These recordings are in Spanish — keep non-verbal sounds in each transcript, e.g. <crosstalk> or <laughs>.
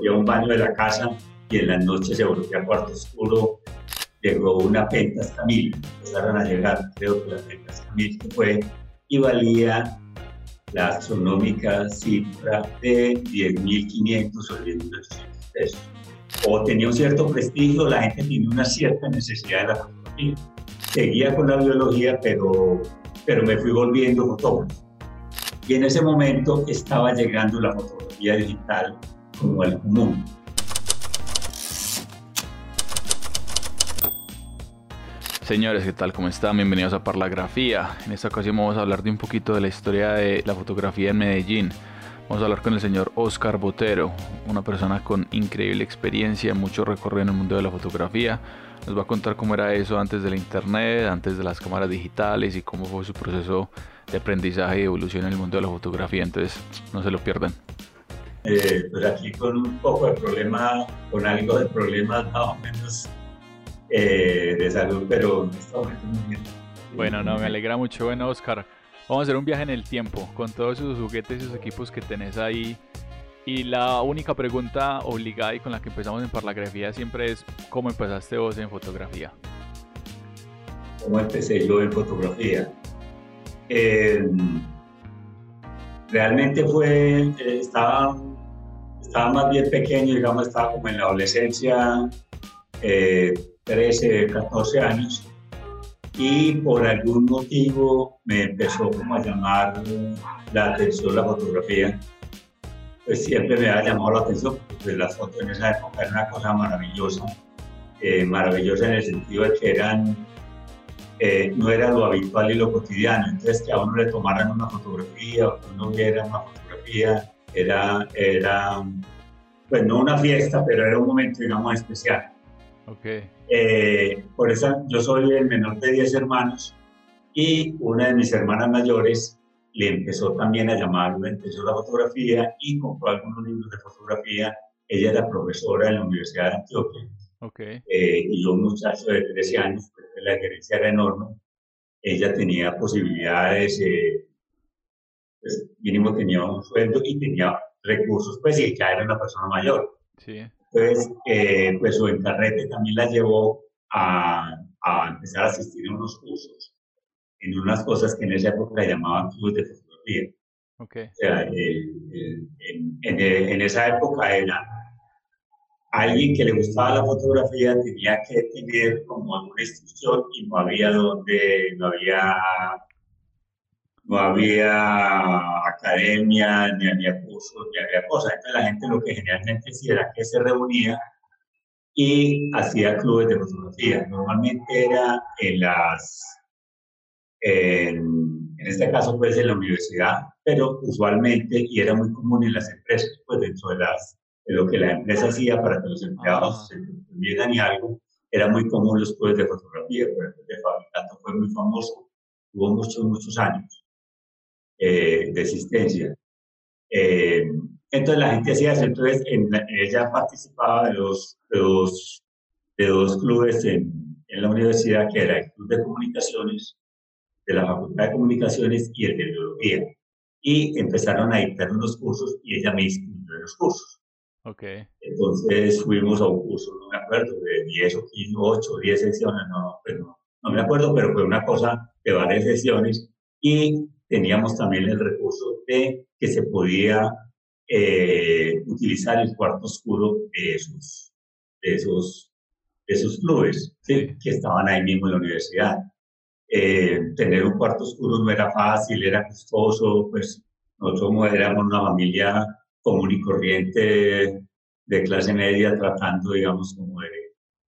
volvía a un baño de la casa y en las noches se volvía a cuarto oscuro. Llegó una pentas Camille, empezaron a llegar, creo que la pentas Camille fue y valía la astronómica cifra de 10.500 o 10.800 pesos. O tenía un cierto prestigio, la gente tenía una cierta necesidad de la fotografía. Seguía con la biología, pero, pero me fui volviendo fotógrafo. Y en ese momento estaba llegando la fotografía digital como el común. Señores, ¿qué tal? ¿Cómo están? Bienvenidos a Parlagrafía. En esta ocasión vamos a hablar de un poquito de la historia de la fotografía en Medellín. Vamos a hablar con el señor Oscar Botero, una persona con increíble experiencia, mucho recorrido en el mundo de la fotografía. Nos va a contar cómo era eso antes de la internet, antes de las cámaras digitales y cómo fue su proceso de aprendizaje y evolución en el mundo de la fotografía. Entonces, no se lo pierdan. Eh, pues aquí con un poco de problema, con algo de problemas <laughs> más o menos eh, de salud, pero está muy bien. Bueno, no, me alegra mucho. Bueno, Oscar, vamos a hacer un viaje en el tiempo con todos esos juguetes y esos equipos que tenés ahí. Y la única pregunta obligada y con la que empezamos en Parlagrafía siempre es, ¿cómo empezaste vos en fotografía? ¿Cómo empecé yo en fotografía? Eh, realmente fue, eh, estaba, estaba más bien pequeño, digamos, estaba como en la adolescencia, eh, 13, 14 años y por algún motivo me empezó como a llamar la atención la fotografía. Pues siempre me ha llamado la atención porque las fotos en esa época eran una cosa maravillosa, eh, maravillosa en el sentido de que eran, eh, no era lo habitual y lo cotidiano, entonces que a uno le tomaran una fotografía o que uno viera una fotografía, era, era pues no una fiesta, pero era un momento, digamos, especial. Okay. Eh, por eso yo soy el menor de 10 hermanos y una de mis hermanas mayores le empezó también a llamar, le empezó la fotografía y compró algunos libros de fotografía. Ella era profesora en la Universidad de Antioquia. Okay. Eh, y yo, un muchacho de 13 años, pues la gerencia era enorme. Ella tenía posibilidades, eh, pues, mínimo tenía un sueldo y tenía recursos, pues, y ya era una persona mayor. Sí. Entonces, eh, pues su encarrete también la llevó a, a, empezar a asistir a unos cursos en unas cosas que en esa época llamaban clubes de fotografía. Okay. O sea, en, en, en, esa época era alguien que le gustaba la fotografía tenía que tener como alguna instrucción y no había donde, no había no había academia, ni había cursos, ni había cosas. Entonces la gente lo que generalmente hacía era que se reunía y hacía clubes de fotografía. Normalmente era en las, en, este caso pues en la universidad, pero usualmente, y era muy común en las empresas, pues dentro de, las, de lo que la empresa hacía para que los empleados se entendieran y algo, era muy común los clubes de fotografía. Por ejemplo, el fabricante fue muy famoso, tuvo muchos, muchos años. Eh, de existencia. Eh, entonces la gente hacía eso, entonces ella participaba de dos, de dos, de dos clubes en, en, la universidad, que era el Club de Comunicaciones, de la Facultad de Comunicaciones y el de Biología. Y empezaron a dictar unos cursos y ella me inscribió en los cursos. Okay. Entonces fuimos a un curso, no me acuerdo, de 10 o 15, 8 o 10 sesiones, no, pues no, no me acuerdo, pero fue una cosa de varias sesiones y teníamos también el recurso de que se podía eh, utilizar el cuarto oscuro de esos, de esos, de esos clubes que estaban ahí mismo en la universidad. Eh, tener un cuarto oscuro no era fácil, era costoso, pues nosotros éramos una familia común y corriente de clase media tratando, digamos, como de,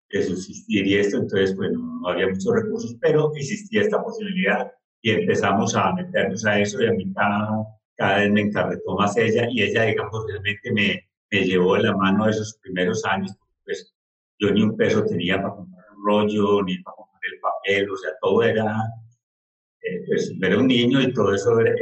de subsistir y esto, entonces, bueno, no había muchos recursos, pero existía esta posibilidad y empezamos a meternos a eso y a mí cada, cada vez me encarretó más ella y ella, digamos, realmente me, me llevó de la mano esos primeros años, pues yo ni un peso tenía para comprar un rollo, ni para comprar el papel, o sea, todo era, eh, pues era un niño y todo eso era,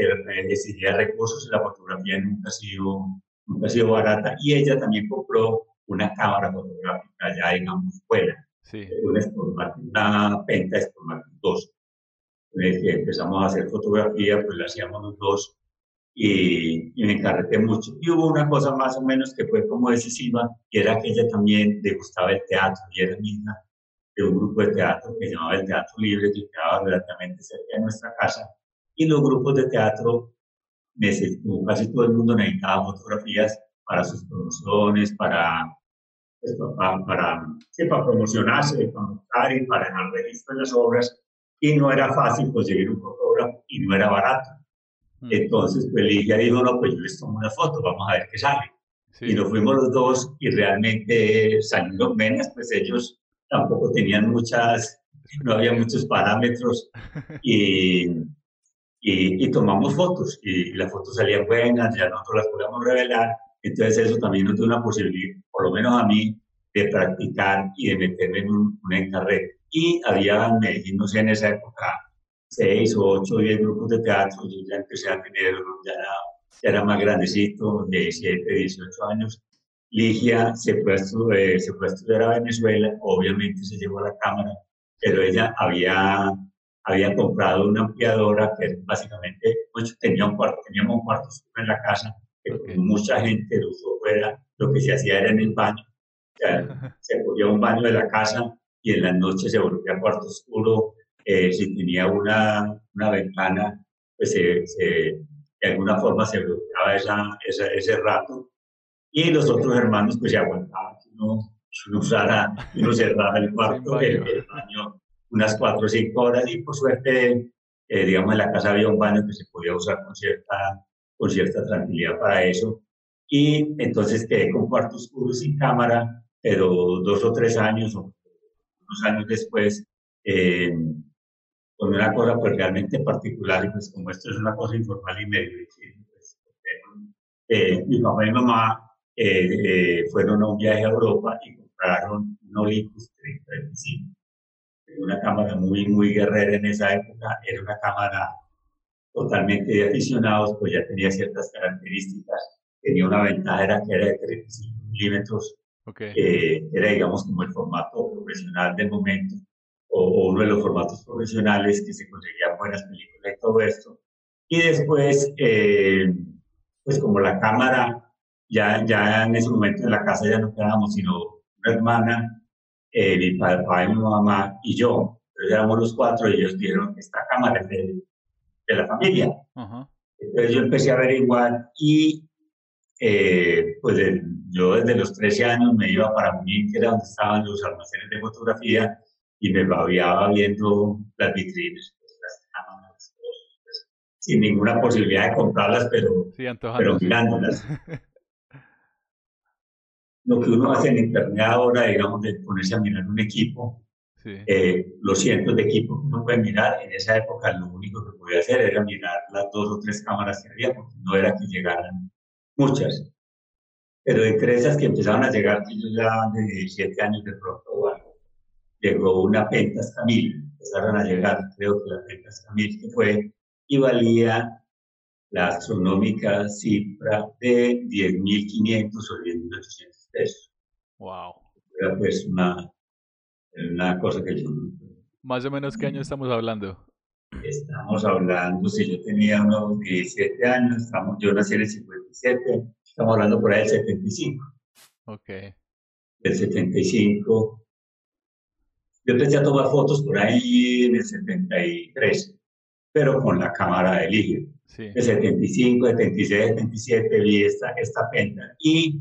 decidía recursos y la fotografía nunca ha, sido, nunca ha sido barata y ella también compró una cámara fotográfica ya, digamos, fuera, sí. una, una Penta Sportmatic 2 que empezamos a hacer fotografía, pues la hacíamos los dos y, me encarreté mucho. Y hubo una cosa más o menos que fue como decisiva, y era que ella también le gustaba el teatro, y era hija de un grupo de teatro que se llamaba el Teatro Libre, que quedaba relativamente cerca de nuestra casa, y los grupos de teatro, casi todo el mundo necesitaba fotografías para sus promociones, para, pues, para, para, para promocionarse, para mostrar y para el registro de las obras, y no era fácil conseguir un fotógrafo y no era barato. Mm. Entonces, pues Ligia dijo, no, pues yo les tomo una foto, vamos a ver qué sale. Y nos fuimos los dos y realmente salieron menos, pues ellos tampoco tenían muchas, no había muchos parámetros <laughs> y, y, tomamos fotos y las fotos salían buenas, ya nosotros las podíamos revelar. Entonces eso también nos dio una posibilidad, por lo menos a mí, de practicar y de meterme en un, un encarrete. Y había en Medellín, no sé, en esa época, seis o ocho o diez grupos de teatro, yo ya empecé a tener, ya era, ya era más grandecito, de 17, 18 años. Ligia se fue, a estudiar, eh, se fue a estudiar a Venezuela, obviamente se llevó la cámara, pero ella había, había comprado una ampliadora que básicamente, pues, tenía un cuarto, teníamos un cuarto en la casa, que mucha gente lo usó fuera, lo que se hacía era en el baño, o sea, <laughs> se cogía un baño de la casa y en las noches se volvía cuarto oscuro, eh, si tenía una, una ventana, pues se, de alguna forma se bloqueaba esa, ese rato. Y los otros hermanos pues se aguantaban que uno, uno usara, uno cerraba el <laughs> cuarto, el, baño, unas cuatro o cinco horas y por suerte, eh, digamos, en la casa había un baño que se podía usar con cierta, con cierta tranquilidad para eso. Y entonces quedé con cuarto oscuro sin cámara, pero dos o tres años o unos años después, eh, con una cosa pues realmente particular y pues como esto es una cosa informal y medio pues, eh, mi papá y mamá eh, eh, fueron a un viaje a Europa y compraron un Olympus 35. Una cámara muy, muy guerrera en esa época, era una cámara totalmente de aficionados, pues ya tenía ciertas características. Tenía una ventaja, era que era de 35 milímetros, okay. era digamos como el formato profesional del momento o, uno de los formatos profesionales que se conseguían buenas películas y todo esto. Y después, eh, pues como la cámara, ya, ya en ese momento en la casa ya no quedábamos sino una hermana, eh, mi papá y mi mamá y yo. Entonces éramos los cuatro y ellos dijeron, esta cámara es de, de la familia. Entonces yo empecé a averiguar y eh, pues yo desde los 13 años me iba para Munich, que era donde estaban los almacenes de fotografía, y me babiaba viendo las vitrinas, pues, las cámaras, pues, sin ninguna posibilidad de comprarlas, pero, pero mirándolas. <laughs> Lo que uno hace en Internet ahora, digamos, de ponerse a mirar un equipo, eh, los cientos de equipos que uno puede mirar, en esa época lo único que podía hacer era mirar las dos o tres cámaras que había, porque no era que llegaran muchas. Pero entre esas que empezaban a llegar, yo ya de 17 años de pronto, llegó una Pentas Camil, empezaron a llegar, creo que la Pentas Camil que fue, y valía la astronómica cifra de 10.500 o 10.800 pesos. Wow. Era pues una, una cosa que yo... Más o menos, ¿qué año estamos hablando? Estamos hablando, si yo tenía unos 17 años, estamos, yo nací en el 57, estamos hablando por ahí del 75. Ok. Del 75 yo empecé a tomar fotos por ahí en el 73, pero con la cámara de Ligio. Sí. El 75, 76, 77 vi esta, esta penta y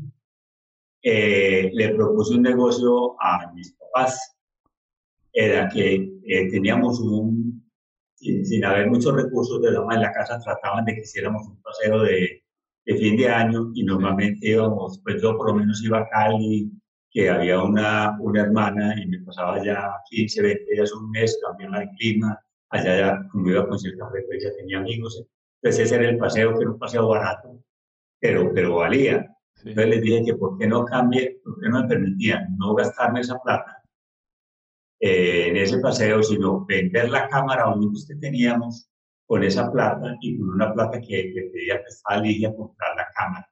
eh, le propuse un negocio a mis papás. Era que eh, teníamos un, sin, haber muchos recursos de en la casa, trataban de que hiciéramos un paseo de, de fin de año y normalmente íbamos, pues yo por lo menos iba a Cali, que había una, una hermana y me pasaba ya 15, 20 días, un mes, cambiaba el clima, allá ya, como iba con cierta frecuencia, tenía amigos. Entonces ese era el paseo, que era un paseo barato, pero, pero valía. Entonces les dije que por qué no cambie, por qué no me permitían no gastarme esa plata eh, en ese paseo, sino vender la cámara únicos que teníamos con esa plata y con una plata que, que pedía a Ligia comprar la cámara.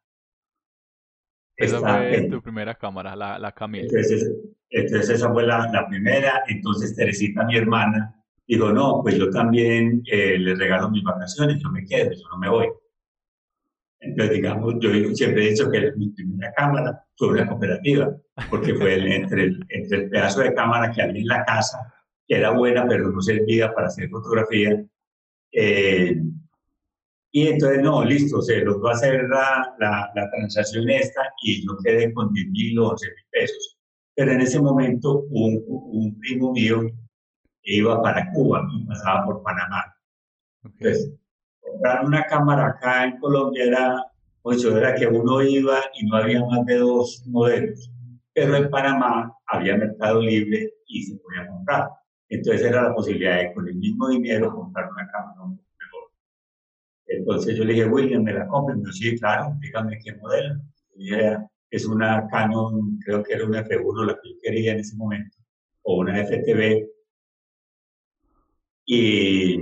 Esa fue tu primera cámara, la, la Camila. Entonces, entonces esa fue la, la, primera. Entonces Teresita, mi hermana, dijo, no, pues yo también eh, les regalo mis vacaciones, yo me quedo, yo no me voy. Entonces, digamos, yo siempre he dicho que mi primera cámara fue una cooperativa, porque fue entre, el, entre el pedazo de cámara que había en la casa, que era buena, pero no servía para hacer fotografía. Eh, y entonces, no, listo, se logró hacer la, la, la transacción esta y yo quedé con 10 mil o 11 mil pesos. Pero en ese momento, un, un primo mío iba para Cuba y pasaba por Panamá. Entonces, comprar una cámara acá en Colombia era, ocho, era que uno iba y no había más de dos modelos. Pero en Panamá había mercado libre y se podía comprar. Entonces era la posibilidad de con el mismo dinero comprar una cámara mejor. Entonces yo le dije, William, ¿me la compro? Y me sí, claro, dígame qué modelo. Y es una Canon, creo que era una F1 la que yo quería en ese momento, o una FTV. Y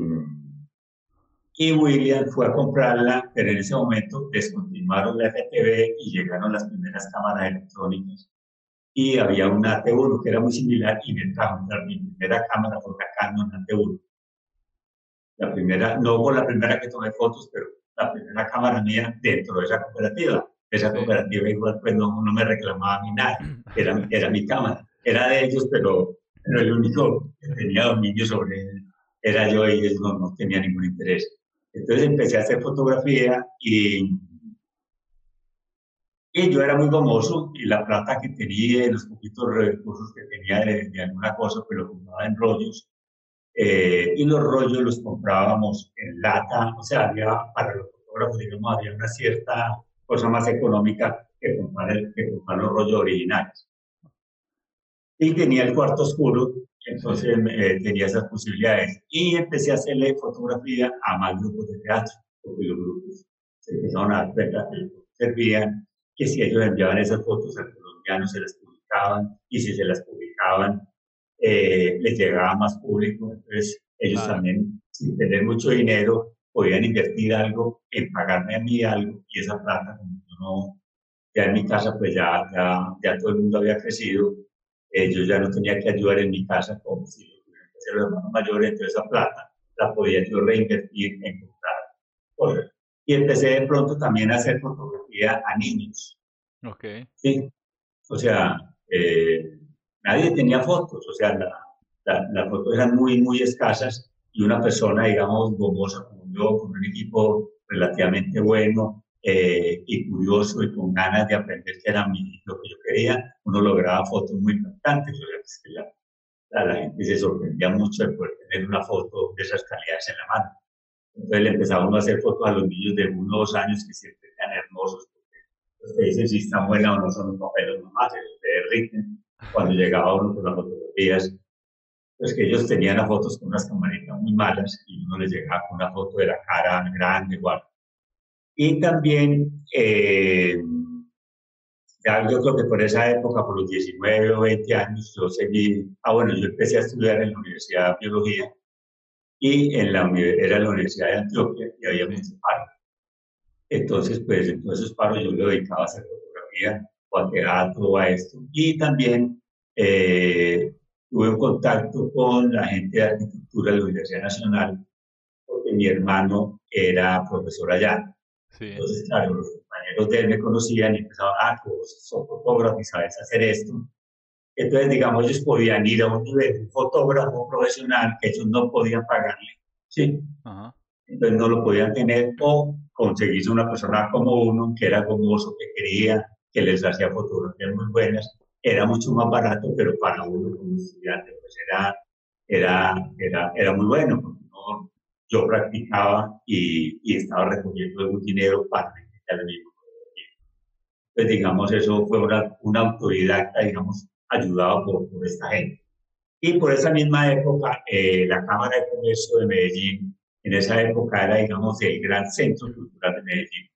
y William fue a comprarla, pero en ese momento descontinuaron la FTV y llegaron las primeras cámaras electrónicas. Y había una T1 que era muy similar y me trajo mi primera cámara fue la Canon T1. La primera, no fue la primera que tomé fotos, pero la primera cámara mía dentro de esa cooperativa. Esa cooperativa igual pues no, no, me reclamaba ni nada, era, era mi cámara. Era de ellos, pero, pero el único que tenía dominio sobre él era yo y ellos no, no tenía ningún interés. Entonces empecé a hacer fotografía y, y yo era muy gomoso y la plata que tenía, los poquitos recursos que tenía de, alguna cosa, pues lo compraba en rollos. Eh, y los rollos los comprábamos en lata, o sea, había para los fotógrafos, digamos, había una cierta cosa más económica que comprar, que comprar los rollos originales. Y tenía el cuarto oscuro entonces eh, tenía esas posibilidades. Y empecé a hacerle fotografía a más grupos de teatro, porque los grupos se empezaron a dar cuenta que servían, que si ellos enviaban esas fotos a colombianos se las publicaban, y si se las publicaban, eh, les llegaba más público. Entonces ellos también, sin tener mucho dinero, podían invertir algo en pagarme a mí algo, y esa plata, como yo no, ya en mi casa, pues ya, ya, ya todo el mundo había crecido, eh, yo ya no tenía que ayudar en mi casa como si lo tuvieran que hacer los hermanos mayores, entonces esa plata la podía yo reinvertir en comprar cosas. Y empecé de pronto también a hacer fotografía a niños. Ok. Sí. O sea, eh, nadie tenía fotos, o sea, las la, fotos eran muy, muy escasas y una persona, digamos, gomosa como yo, con un equipo relativamente bueno, eh, y curioso y con ganas de aprender qué era mi, lo que yo quería, uno lograba fotos muy impactantes. O sea, pues, la, la, gente se sorprendía mucho de poder tener una foto de esas calidades en la mano. Entonces le empezaba a hacer fotos a los niños de uno o dos años que siempre eran hermosos, porque los que dicen si están buenas o no son un papeles nomás, se derriten cuando llegaba uno con las fotografías. Pues que ellos tenían las fotos con unas camaritas muy malas y uno les llegaba con una foto de la cara grande, igual y también, eh, ya yo creo que por esa época, por los 19 o 20 años, yo seguí, ah bueno, yo empecé a estudiar en la Universidad de Biología y en la, era la Universidad de Antioquia y había muchos paros. Entonces, pues en todos esos paros yo me dedicaba a hacer fotografía o a teatro o a esto. Y también eh, tuve un contacto con la gente de arquitectura de la Universidad Nacional, porque mi hermano era profesor allá. Entonces, claro, los compañeros de él me conocían y empezaban, ah, vos sos fotógrafo y sabes hacer esto. Entonces, digamos, ellos podían ir a un nivel, un fotógrafo profesional que ellos no podían pagarle, ¿sí? Entonces no lo podían tener o conseguirse una persona como uno que era famoso, que quería, que les hacía fotografías muy buenas, era mucho más barato, pero para uno como estudiante, pues era, era, era, era muy bueno, porque no, yo practicaba y, y estaba recogiendo algún dinero para el mismo. Entonces, digamos, eso fue una, una autodidacta, digamos, ayudado por, por, esta gente. Y por esa misma época, eh, la Cámara de Comercio de Medellín, en esa época era, digamos, el gran centro cultural de Medellín.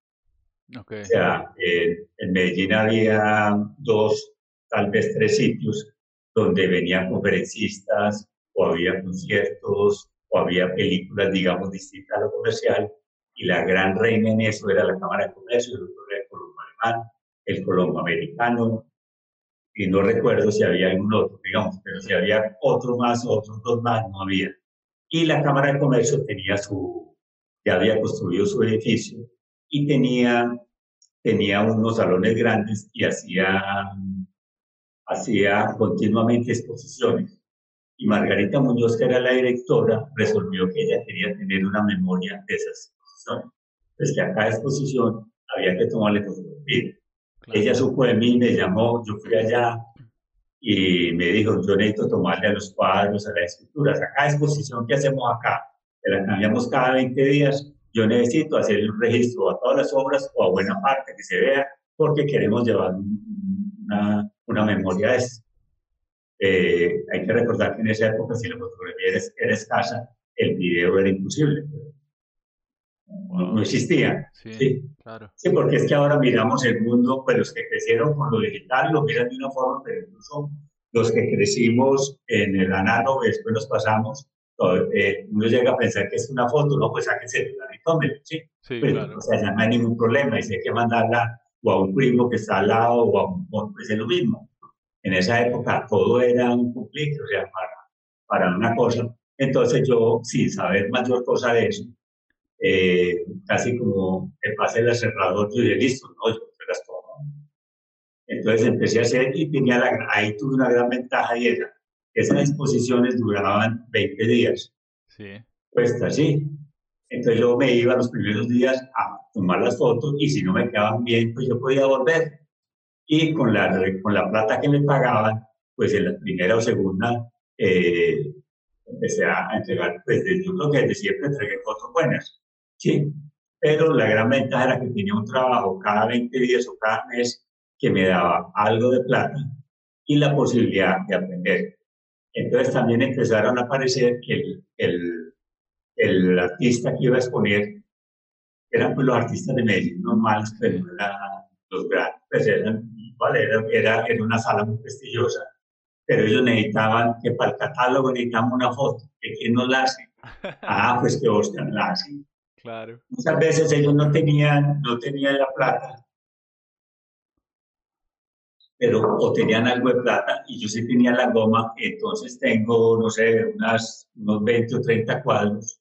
Okay. O sea, eh, en Medellín había dos, tal vez tres sitios donde venían conferencistas o había conciertos o había películas, digamos, distintas a lo comercial, y la gran reina en eso era la Cámara de Comercio, el otro era el Colombo Alemán, el Colombo Americano, y no recuerdo si había algún otro, digamos, pero si había otro más, otros dos más, no había. Y la Cámara de Comercio tenía su, ya había construido su edificio, y tenía, tenía unos salones grandes y hacía, hacía continuamente exposiciones. Y Margarita Muñoz, que era la directora, resolvió que ella quería tener una memoria de esas exposiciones. Pues que a cada exposición había que tomarle fotografía. Ella supo de mí, me llamó, yo fui allá y me dijo, yo necesito tomarle a los cuadros, a las esculturas, a cada exposición que hacemos acá, que la cambiamos cada 20 días, yo necesito hacer un registro a todas las obras o a buena parte que se vea, porque queremos llevar una, una memoria de eso. Eh, hay que recordar que en esa época, si la fotografía era, escasa, el video era imposible. No, existía. Sí, Claro. sí, porque es que ahora miramos el mundo, pues los que crecieron con lo digital lo miran de una forma, pero incluso los que crecimos en el análogo después nos pasamos, eh, uno llega a pensar que es una foto, no, pues sáquense celular y tómenlo, ¿sí? sí pues, claro. O sea, ya no hay ningún problema y si hay que mandarla o a un primo que está al lado o a un, pues es lo mismo en esa época todo era un complique, o sea, para, para una cosa. Entonces yo, sin saber mayor cosa de eso, eh, casi como que pase el cerrador, yo dije, listo, no, yo te las tomo. Entonces empecé a hacer y tenía la, ahí tuve una gran ventaja y era que esas exposiciones duraban 20 días. Sí. Pues así. Entonces yo me iba los primeros días a tomar las fotos y si no me quedaban bien, pues yo podía volver y con la, con la plata que me pagaban, pues en la primera o segunda eh, empecé a entregar, pues yo creo que desde siempre entregué fotos buenas, ¿sí? Pero la gran ventaja era que tenía un trabajo cada 20 días o cada mes que me daba algo de plata y la posibilidad de aprender. Entonces también empezaron a aparecer que el, el, el artista que iba a exponer eran pues los artistas de Medellín normales, pero era los grandes, pues eran, Era, era, una sala muy prestigiosa, pero ellos necesitaban que para el catálogo necesitamos una foto, que quién nos la hace. <laughs> Ah, pues que Oscar la hace. Claro. Muchas veces ellos no tenían, no tenían la plata, pero o tenían algo de plata y yo sí tenía la goma, entonces tengo, no sé, unas, unos 20 o 30 cuadros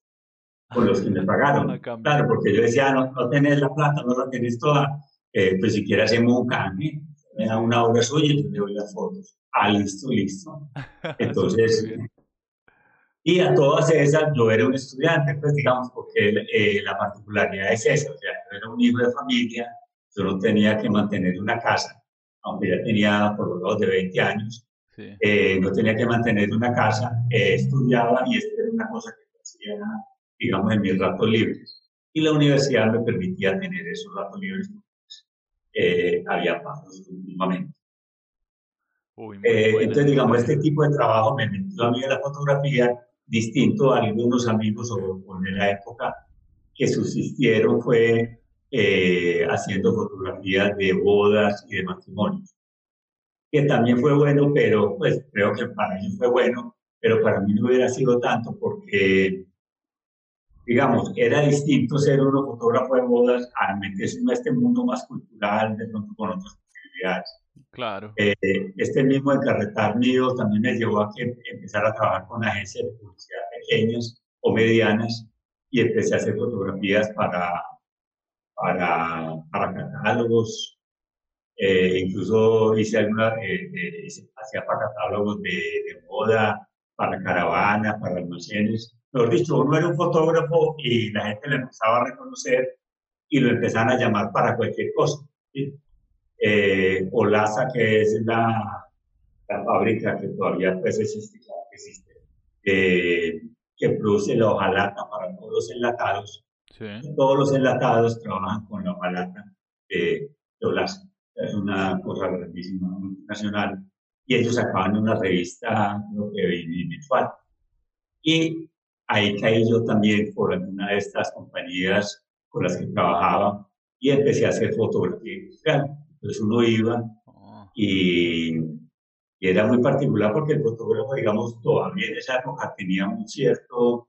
con los que me <laughs> pagaron. Claro, porque yo decía, no, no tenés la plata, no la tenés toda eh, pues si quiere hacemos un cambio, me da una obra suya y yo le doy las fotos. Ah, listo, listo. <laughs> Entonces, y a todas esas yo era un estudiante, pues digamos, porque eh, la particularidad es esa, o sea, yo era un hijo de familia, yo no tenía que mantener una casa, aunque ya tenía por lo menos de 20 años, eh, no tenía que mantener una casa, estudiaba y esto era una cosa que hacía, digamos, en mis ratos libres. Y la universidad me permitía tener esos ratos libres eh, había pasos últimamente. Eh, entonces, digamos, este tipo de trabajo me metió a mí en la fotografía, distinto a algunos amigos o, de la época que subsistieron fue eh, haciendo fotografías de bodas y de matrimonios, que también fue bueno, pero pues creo que para ellos fue bueno, pero para mí no hubiera sido tanto porque digamos, era distinto ser uno fotógrafo de bodas a meterse en este mundo más cultural, de pronto con otras posibilidades. Claro. Eh, este mismo encarretar mío también me llevó a que empezar a trabajar con agencias de publicidad pequeñas o medianas y empecé a hacer fotografías para, para, para catálogos. Eh, incluso hice alguna, eh, hacía para catálogos de, de moda, para caravanas, para almacenes mejor dicho, uno era un fotógrafo y la gente le empezaba a reconocer y lo empezaban a llamar para cualquier cosa. ¿sí? Eh, Olaza, que es la, la, fábrica que todavía pues, existe, existe eh, que produce la hojalata para todos los enlatados. Todos los enlatados trabajan con la hojalata de, de Olaza. Es una cosa grandísima, nacional. Y ellos sacaban una revista lo que, mensual. Y Ahí caí yo también por alguna de estas compañías con las que trabajaba y empecé a hacer fotografía industrial. Entonces uno iba ah. y, era muy particular porque el fotógrafo, digamos, todavía en esa época tenía un cierto,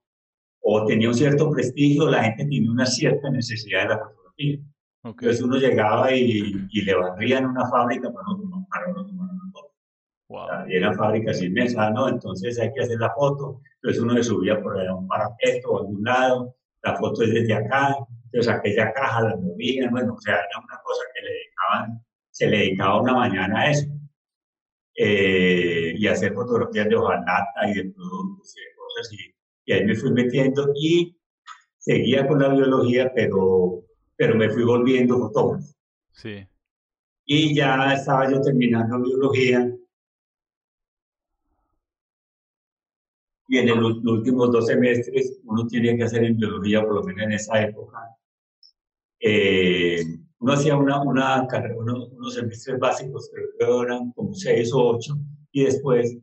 o tenía un cierto prestigio, la gente tenía una cierta necesidad de la fotografía. Entonces uno llegaba y, y, le barrían una fábrica para no, para no tomar Wow. eran fábricas inmensas, ¿no? Entonces hay que hacer la foto. Entonces uno le subía por ahí un parapeto o algún lado, la foto es desde acá, Entonces aquella caja la movían, bueno, o sea, era una cosa que le dedicaban, se le dedicaba una mañana a eso. Eh, y hacer fotografías de hojalata y de productos y de cosas. Y, y, ahí me fui metiendo y seguía con la biología, pero, pero me fui volviendo fotógrafo. Sí. Y ya estaba yo terminando biología. Y en los últimos dos semestres uno tiene que hacer en biología, por lo menos en esa época, eh, uno hacía una, una carrera, unos semestres básicos, creo que eran como seis o ocho, y después,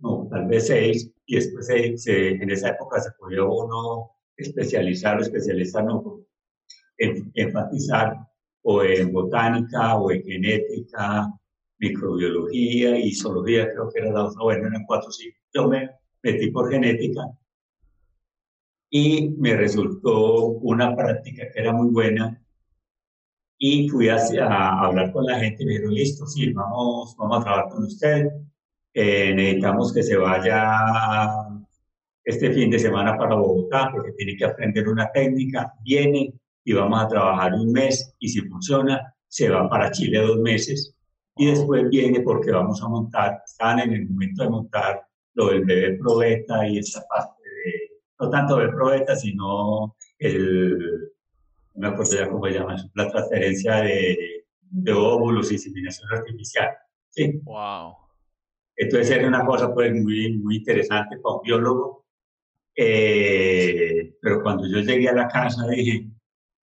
no, tal vez seis, y después se, en esa época se podía uno especializar o especializar, no, en, enfatizar o en botánica o en genética, microbiología y zoología, creo que era la otra, bueno, eran cuatro cinco. Yo me metí por genética y me resultó una práctica que era muy buena. Y fui a, hablar con la gente y me dijeron, listo, sí, vamos, vamos a trabajar con usted, eh, necesitamos que se vaya este fin de semana para Bogotá porque tiene que aprender una técnica, viene y vamos a trabajar un mes y si funciona, se va para Chile dos meses. Y después viene porque vamos a montar, están en el momento de montar lo del bebé probeta y esa parte de, no tanto de probeta, sino el, no me acuerdo ya cómo se llama, la transferencia de, de óvulos y inseminación artificial. Sí. Wow. Entonces era una cosa pues muy, muy interesante para un biólogo. Eh, pero cuando yo llegué a la casa dije,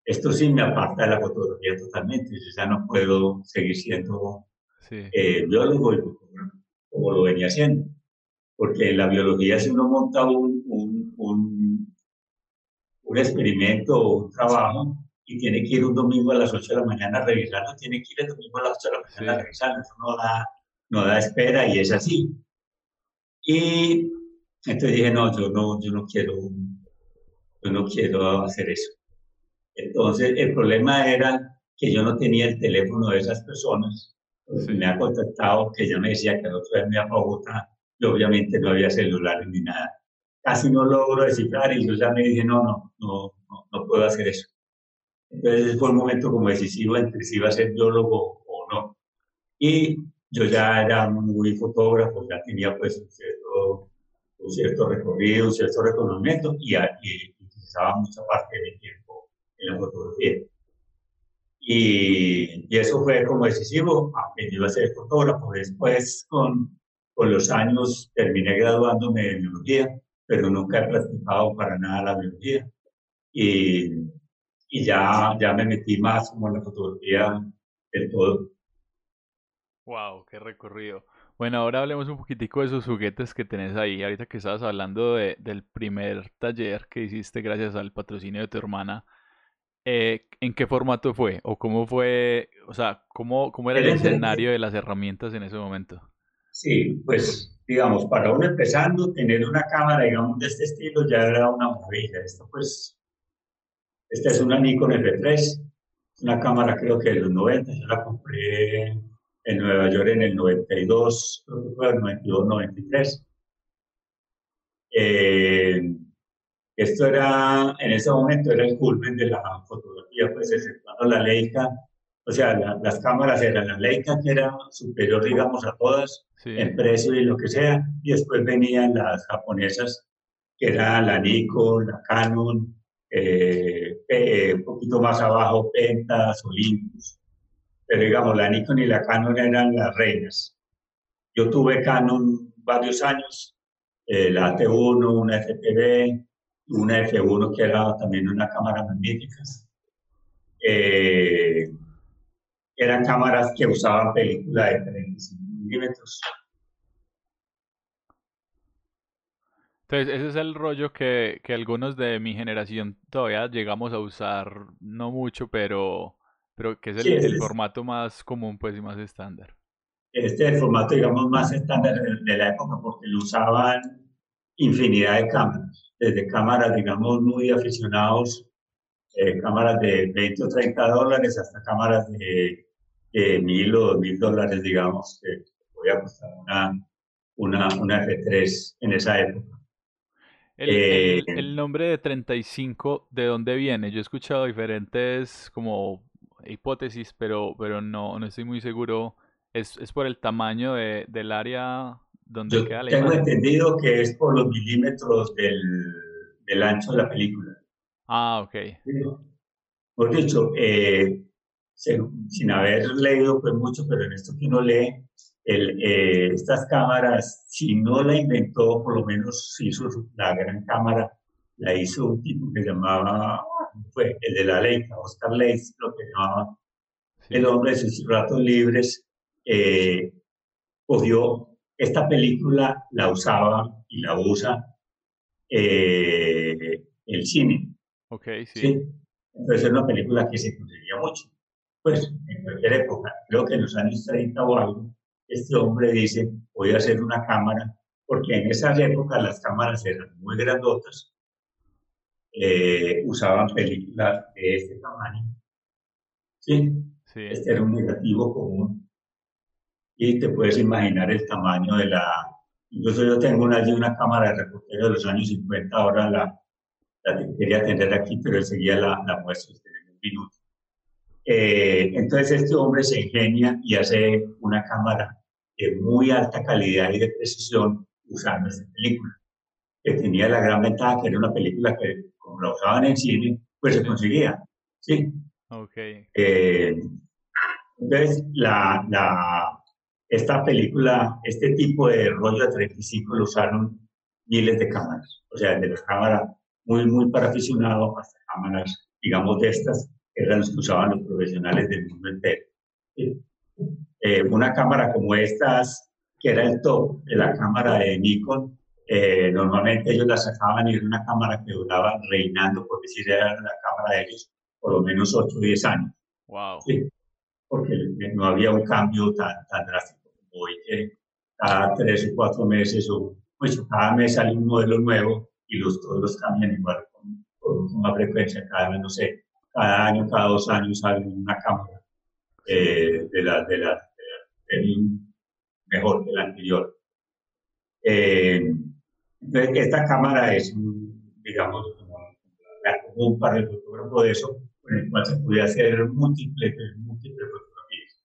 esto sí me aparta de la fotografía totalmente, yo ya no puedo seguir siendo eh, biólogo como lo venía haciendo. Porque en la biología si uno monta un, un, un, un experimento o un trabajo y tiene que ir un domingo a las 8 de la mañana a revisarlo, tiene que ir el domingo a las 8 de la mañana a revisarlo, eso no da, no da espera y es así. Y entonces dije, no, yo no, yo no quiero, yo no quiero hacer eso. Entonces, el problema era que yo no tenía el teléfono de esas personas. Me ha contactado, que ya me decía que el otro día me iba a Bogotá, y obviamente no había celular ni nada. Casi no logro descifrar y yo ya me dije, no, no, no, no, puedo hacer eso. Entonces fue un momento como decisivo entre si iba a ser biólogo o no. Y yo ya era muy fotógrafo, ya tenía pues un cierto, un cierto recorrido, un cierto reconocimiento y, y utilizaba mucha parte de mi tiempo en la fotografía. Y, y, eso fue como decisivo, aunque yo iba a ser fotógrafo. Después, con, con los años, terminé graduándome de biología, pero nunca he practicado para nada la biología. Y, y ya, ya me metí más como en la fotografía del todo. Wow, qué recorrido. Bueno, ahora hablemos un poquitico de esos juguetes que tenés ahí. Ahorita que estabas hablando de, del primer taller que hiciste gracias al patrocinio de tu hermana, eh, ¿en qué formato fue? ¿O cómo fue, o sea, cómo, cómo era el escenario de las herramientas en ese momento? Sí, pues, digamos, para uno empezando, tener una cámara, digamos, de este estilo ya era una maravilla. Esto, pues, esta es una Nikon F3, una cámara creo que de los 90, yo la compré en Nueva York en el 92, creo que fue el 92, 93. Eh, esto era, en ese momento, era el culmen de la fotografía, pues exceptuando la Leica, o sea, las cámaras eran la Leica, que era superior, digamos, a todas, en precio y lo que sea, y después venían las japonesas, que eran la Nikon, la Canon, eh, eh, un poquito más abajo, Pentas, Olympus. Pero digamos, la Nikon y la Canon eran las reinas. Yo tuve Canon varios años, eh, la T1, una FPV, una F1 que era también una cámara magnética. Eh, eran cámaras que usaban película de 35 milímetros. Entonces, ese es el rollo que, que, algunos de mi generación todavía llegamos a usar, no mucho, pero, pero que es el, el formato más común pues, y más estándar. Este es el formato, digamos, más estándar de la época porque lo usaban infinidad de cámaras, desde cámaras, digamos, muy aficionados, eh, cámaras de 20 o 30 dólares hasta cámaras de, de 1000 o 2000 dólares, digamos, que voy a costar una, una, una F3 en esa época. El, el, nombre de 35, ¿de dónde viene? Yo he escuchado diferentes como hipótesis, pero, pero no, no estoy muy seguro. ¿Es, es por el tamaño de, del área donde queda la Tengo entendido que es por los milímetros del, del ancho de la película. Ah, ok. Por dicho, eh, sin, haber leído pues mucho, pero en esto que uno lee, el, eh, estas cámaras, si no la inventó, por lo menos hizo la gran cámara, la hizo un tipo que llamaba, fue el de la ley, Oscar Leitz, lo que llamaba el hombre de sus ratos libres, eh, cogió esta película, la usaba y la usa eh, el cine. Ok, sí. ¿sí? Entonces es una película que se conseguía mucho. Pues en cualquier época, creo que en los años 30 o algo, este hombre dice, voy a hacer una cámara, porque en esas épocas las cámaras eran muy grandotas, eh, usaban películas de este tamaño. ¿sí? ¿sí? Este era un negativo común. Y te puedes imaginar el tamaño de la... Incluso yo tengo una, una cámara de reportero de los años 50, ahora la, la quería tener aquí, pero enseguida la, la muestro en un minuto. Eh, entonces este hombre se ingenia y hace una cámara de muy alta calidad y de precisión usando esta película, que tenía la gran ventaja que era una película que, como la usaban en cine, pues se conseguía. ¿sí? Okay. Eh, entonces, la, la, esta película, este tipo de rollo de 35 lo usaron miles de cámaras, o sea, de las cámaras muy, muy para aficionados hasta cámaras, digamos, de estas, eran las que usaban los profesionales del mundo entero. Eh, una cámara como estas, que era el top de la cámara de Nikon, eh, normalmente ellos la sacaban y era una cámara que duraba reinando, por decir, era la cámara de ellos, por lo menos 8 o 10 años. Wow. porque no había un cambio tan, tan drástico como hoy, que cada 3 o 4 meses o pues, cada mes sale un modelo nuevo y los, todos los cambian igual con, una frecuencia, cada vez, no sé, cada año, cada dos años sale una cámara eh, de la, de la, mejor que la anterior. Eh, esta cámara es, digamos, la común para el fotógrafo de eso, con el cual se puede hacer múltiples, múltiples fotografías.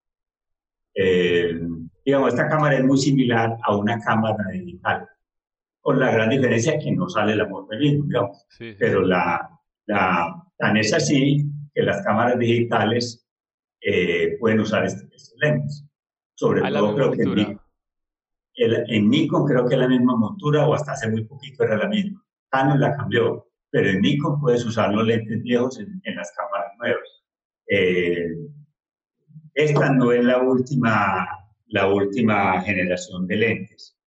Eh, digamos, esta cámara es muy similar a una cámara digital con la gran diferencia que no sale la foto digamos. Pero la, la, tan es así que las cámaras digitales eh, pueden usar estos, lentes. Sobre todo creo que en, en, Nikon creo que es la misma montura o hasta hace muy poquito era la misma. Canon la cambió, pero en Nikon puedes usar los lentes viejos en, en las cámaras nuevas. Eh, esta no es la última, la última generación de lentes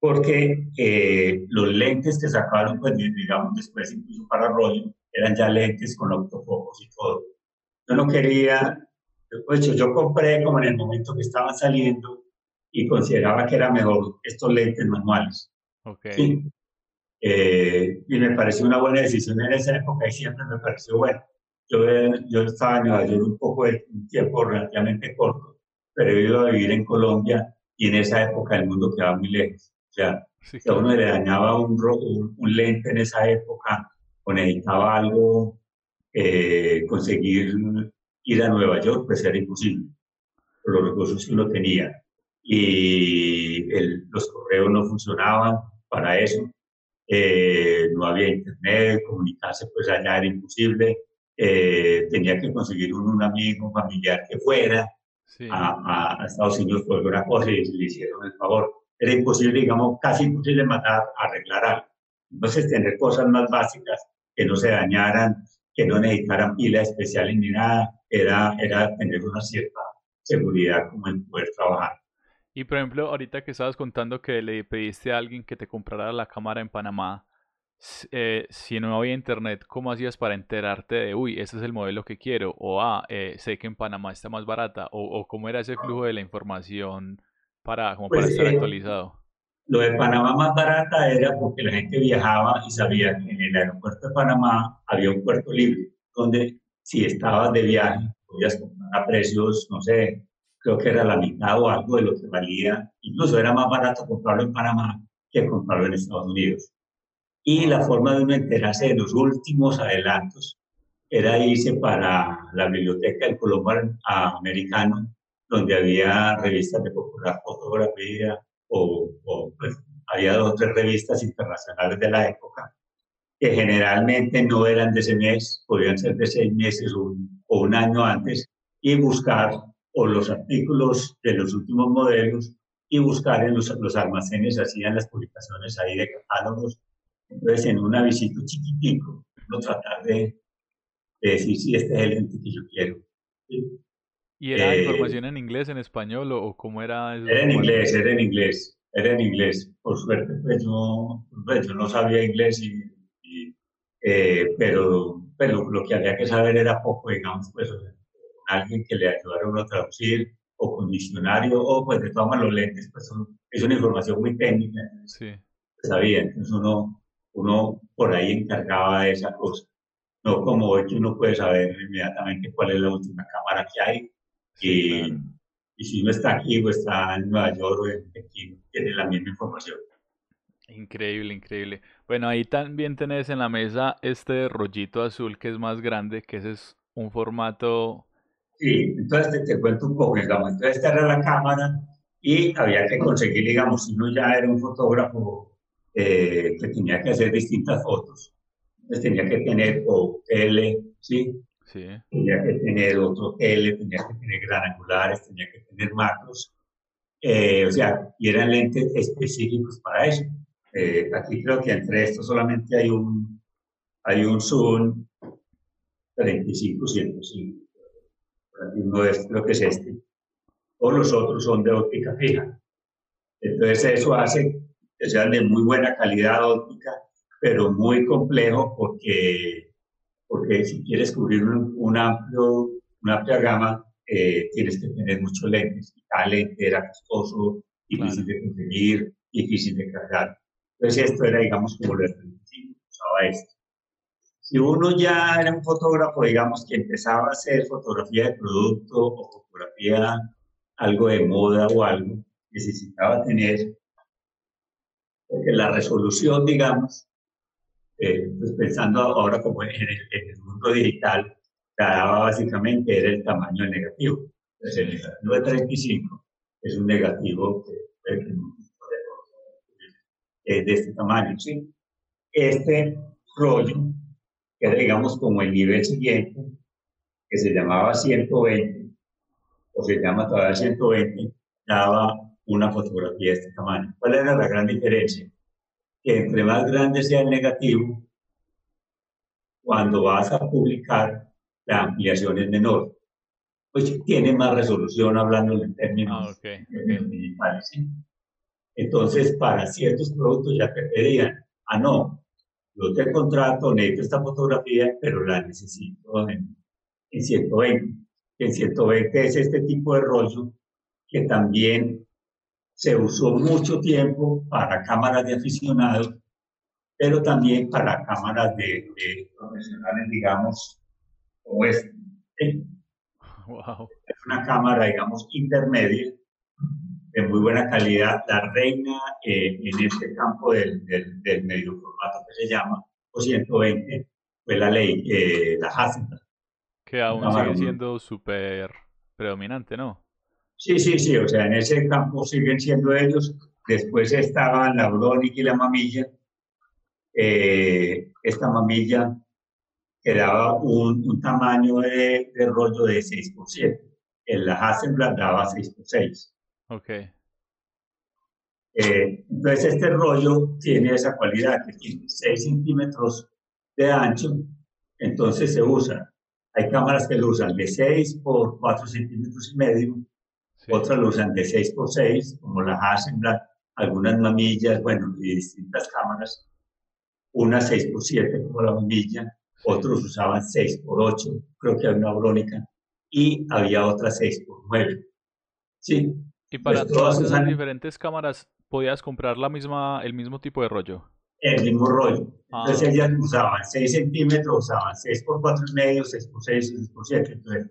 porque eh, los lentes que sacaron, pues digamos después incluso para rollo, eran ya lentes con autofocos y todo. Yo no quería, pues yo compré como en el momento que estaban saliendo y consideraba que era mejor estos lentes manuales. Okay. Eh, y me pareció una buena decisión en esa época y siempre me pareció bueno. Yo, yo estaba en Nueva York un poco de un tiempo relativamente corto, pero he ido a vivir en Colombia y en esa época el mundo quedaba muy lejos. O sea, si a uno le dañaba un, un, lente en esa época o necesitaba algo, eh, conseguir ir a Nueva York, pues era imposible, por los recursos que uno tenía. Y los correos no funcionaban para eso. Eh, no había internet, comunicarse pues allá era imposible. Eh, tenía que conseguir un, un, amigo, un familiar que fuera a, a, Estados Unidos por alguna cosa y le hicieron el favor era imposible, digamos, casi imposible matar, arreglar algo. Entonces, tener cosas más básicas que no se dañaran, que no necesitaran pila especial ni nada, era, era tener una cierta seguridad como en poder trabajar. Y por ejemplo, ahorita que estabas contando que le pediste a alguien que te comprara la cámara en Panamá, eh, si no había internet, ¿cómo hacías para enterarte de, uy, este es el modelo que quiero? O, ah, eh, sé que en Panamá está más barata. O, o, cómo era ese flujo de la información para, como para pues, estar eh, actualizado? Lo de Panamá más barata era porque la gente viajaba y sabía que en el aeropuerto de Panamá había un puerto libre, donde si estabas de viaje podías comprar a precios, no sé, creo que era la mitad o algo de lo que valía. Incluso era más barato comprarlo en Panamá que comprarlo en Estados Unidos. Y la forma de uno enterarse de los últimos adelantos era irse para la biblioteca del Colombo Americano, donde había revistas de popular fotografía o, pues, había dos o tres revistas internacionales de la época que generalmente no eran de ese mes, podían ser de seis meses o un, año antes, y buscar o los artículos de los últimos modelos y buscar en los, los almacenes, hacían las publicaciones ahí de catálogos. Entonces, en un avisito chiquitico, no tratar de, decir si este es el lente que yo quiero. ¿Y era eh, información en inglés, en español o, cómo era? Era en inglés, era en inglés, era en inglés. Por suerte, pues no, pues, yo no sabía inglés y eh, pero, pero lo que había que saber era poco, digamos, pues alguien que le ayudara a uno a traducir o con diccionario o pues de todas maneras los lentes, pues es una información muy técnica. Sí. Sabía, entonces uno, uno por ahí encargaba de esa cosa. No como hoy que uno puede saber inmediatamente cuál es la última cámara que hay y, y si uno está aquí o está en Nueva York o en Pekín, tiene la misma información. Increíble, increíble. Bueno, ahí también tenés en la mesa este rollito azul que es más grande, que ese es un formato... Sí, entonces te, cuento un poco, digamos. Entonces esta era la cámara y había que conseguir, digamos, si uno ya era un fotógrafo eh, que tenía que hacer distintas fotos, entonces tenía que tener o L, ¿sí? Sí. Tenía que tener otro L, tenía que tener gran angulares, tenía que tener macros. Eh, o sea, y eran lentes específicos para eso. Eh, aquí creo que entre estos solamente hay un, hay un Zoom 35-105. Uno es, creo que es este. O los otros son de óptica fija. Entonces eso hace que sean de muy buena calidad óptica, pero muy complejo porque, porque si quieres cubrir un, amplio, una amplia gama, eh, tienes que tener muchos lentes. Cada lente era costoso, difícil de conseguir, difícil de cargar. Entonces esto era, digamos, como lo usaba esto. Si uno ya era un fotógrafo, digamos, que empezaba a hacer fotografía de producto o fotografía algo de moda o algo, necesitaba tener, porque la resolución, digamos, eh, pues pensando ahora como en el, mundo digital, daba básicamente era el tamaño negativo. Entonces, el negativo de 35 es un negativo que eh, de este tamaño. ¿sí? Este rollo, que era, digamos, como el nivel siguiente, que se llamaba 120, o se llama todavía 120, daba una fotografía de este tamaño. ¿Cuál era la gran diferencia? Que entre más grande sea el negativo, cuando vas a publicar, la ampliación es menor. Pues tiene más resolución hablando en términos, ah, digitales. ¿sí? Entonces, para ciertos productos ya te pedían, ah, no, yo te contrato, necesito esta fotografía, pero la necesito en, 120. En 120 es este tipo de rollo que también se usó mucho tiempo para cámaras de aficionados, pero también para cámaras de, profesionales, digamos, como esta. Wow. Es una cámara, digamos, intermedia, de muy buena calidad. La reina eh, en este campo del, del, medio formato que se llama o 120 fue la ley, eh, la Hasselblad. Que aún sigue siendo súper predominante, ¿no? Sí, sí, sí, o sea, en ese campo siguen siendo ellos. Después estaban la Bronic y la mamilla. Eh, esta mamilla que daba un, un tamaño de, de, rollo de 6 por 7. En la Hasselblad daba 6 por 6. Ok. Eh, entonces este rollo tiene esa cualidad que tiene 6 centímetros de ancho, entonces se usa. Hay cámaras que lo usan de 6 por 4 centímetros y medio, otras lo usan de 6 por 6, como la Hasselblad, algunas mamillas, bueno, y distintas cámaras, una 6 por 7 como la mamilla, otros usaban 6 por 8, creo que había una brónica, y había otra 6 por 9. Sí, y para pues todas esas diferentes cámaras, ¿podías comprar la misma, el mismo tipo de rollo? El mismo rollo. Ah. Entonces ellas usaban 6 centímetros, usaban 6 por 4 y medio, 6 por 6, 6 por 7. Entonces,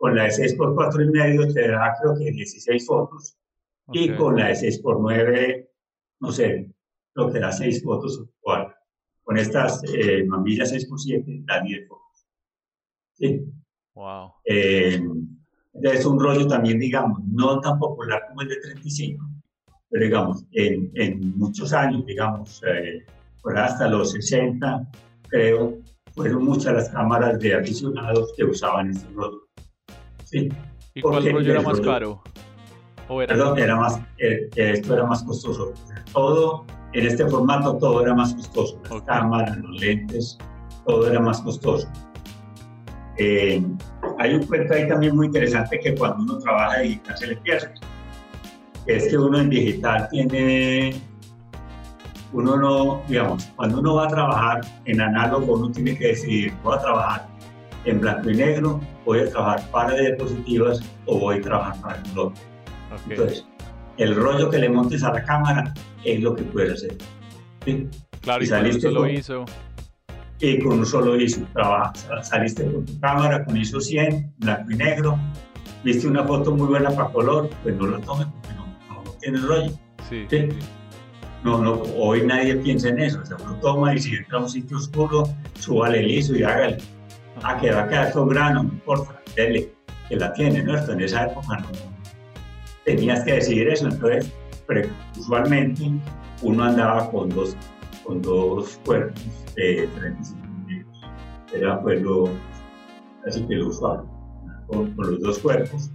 con la de 6 por 4 y medio te da creo que 16 fotos. Y con la de 6 por 9, no sé, lo que da 6 fotos o 4. con estas eh, mamillas 6x7 da 10 fotos. Sí. Wow. Eh, es un rollo también, digamos, no tan popular como el de 35, pero digamos, en, en muchos años, digamos, eh, por hasta los 60, creo, fueron muchas las cámaras de aficionados que usaban este rollo. Sí. ¿Y cuál rollo era más caro? ¿O era Perdón, era más, eh, esto era más costoso. Todo, en este formato, todo era más costoso. Las cámaras, los lentes, todo era más costoso. Eh, hay un cuento ahí también muy interesante que cuando uno trabaja digital se le pierde. Es que uno en digital tiene, uno no, digamos, cuando uno va a trabajar en análogo, uno tiene que decidir, voy a trabajar en blanco y negro, voy a trabajar para diapositivas o voy a trabajar para color. Entonces, el rollo que le montes a la cámara es lo que puedes hacer. Claro, y, saliste lo hizo y con un solo ISO trabajas. Saliste con tu cámara con ISO 100, blanco y negro, viste una foto muy buena para color, pues no la tomes porque no, no, tiene rollo. Sí, No, no, hoy nadie piensa en eso, o sea, uno toma y si entra a un sitio oscuro, súbale el ISO y hágale. Ah, que va a quedar con grano, no importa, dele, que la tiene, ¿no? Esto en esa época no tenías que decidir eso, entonces, usualmente uno andaba con dos con dos cuerpos de 35 milímetros. Era pues lo, así que lo usual, con, los dos cuerpos,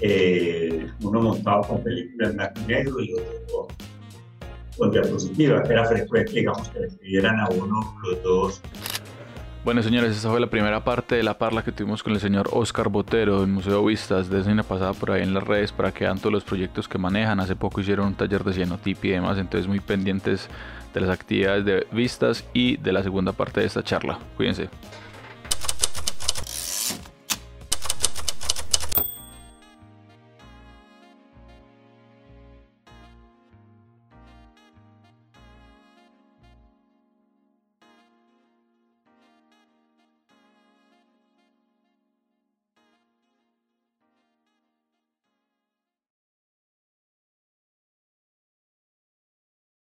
eh, uno montado con película en blanco y negro y otro con, diapositiva, que era frecuente, digamos, que le pidieran a uno los dos bueno, señores, esa fue la primera parte de la parla que tuvimos con el señor Oscar Botero del Museo Vistas. Desde una pasada por ahí en las redes para que vean todos los proyectos que manejan. Hace poco hicieron un taller de cienotip y demás, entonces muy pendientes de las actividades de vistas y de la segunda parte de esta charla. Cuídense.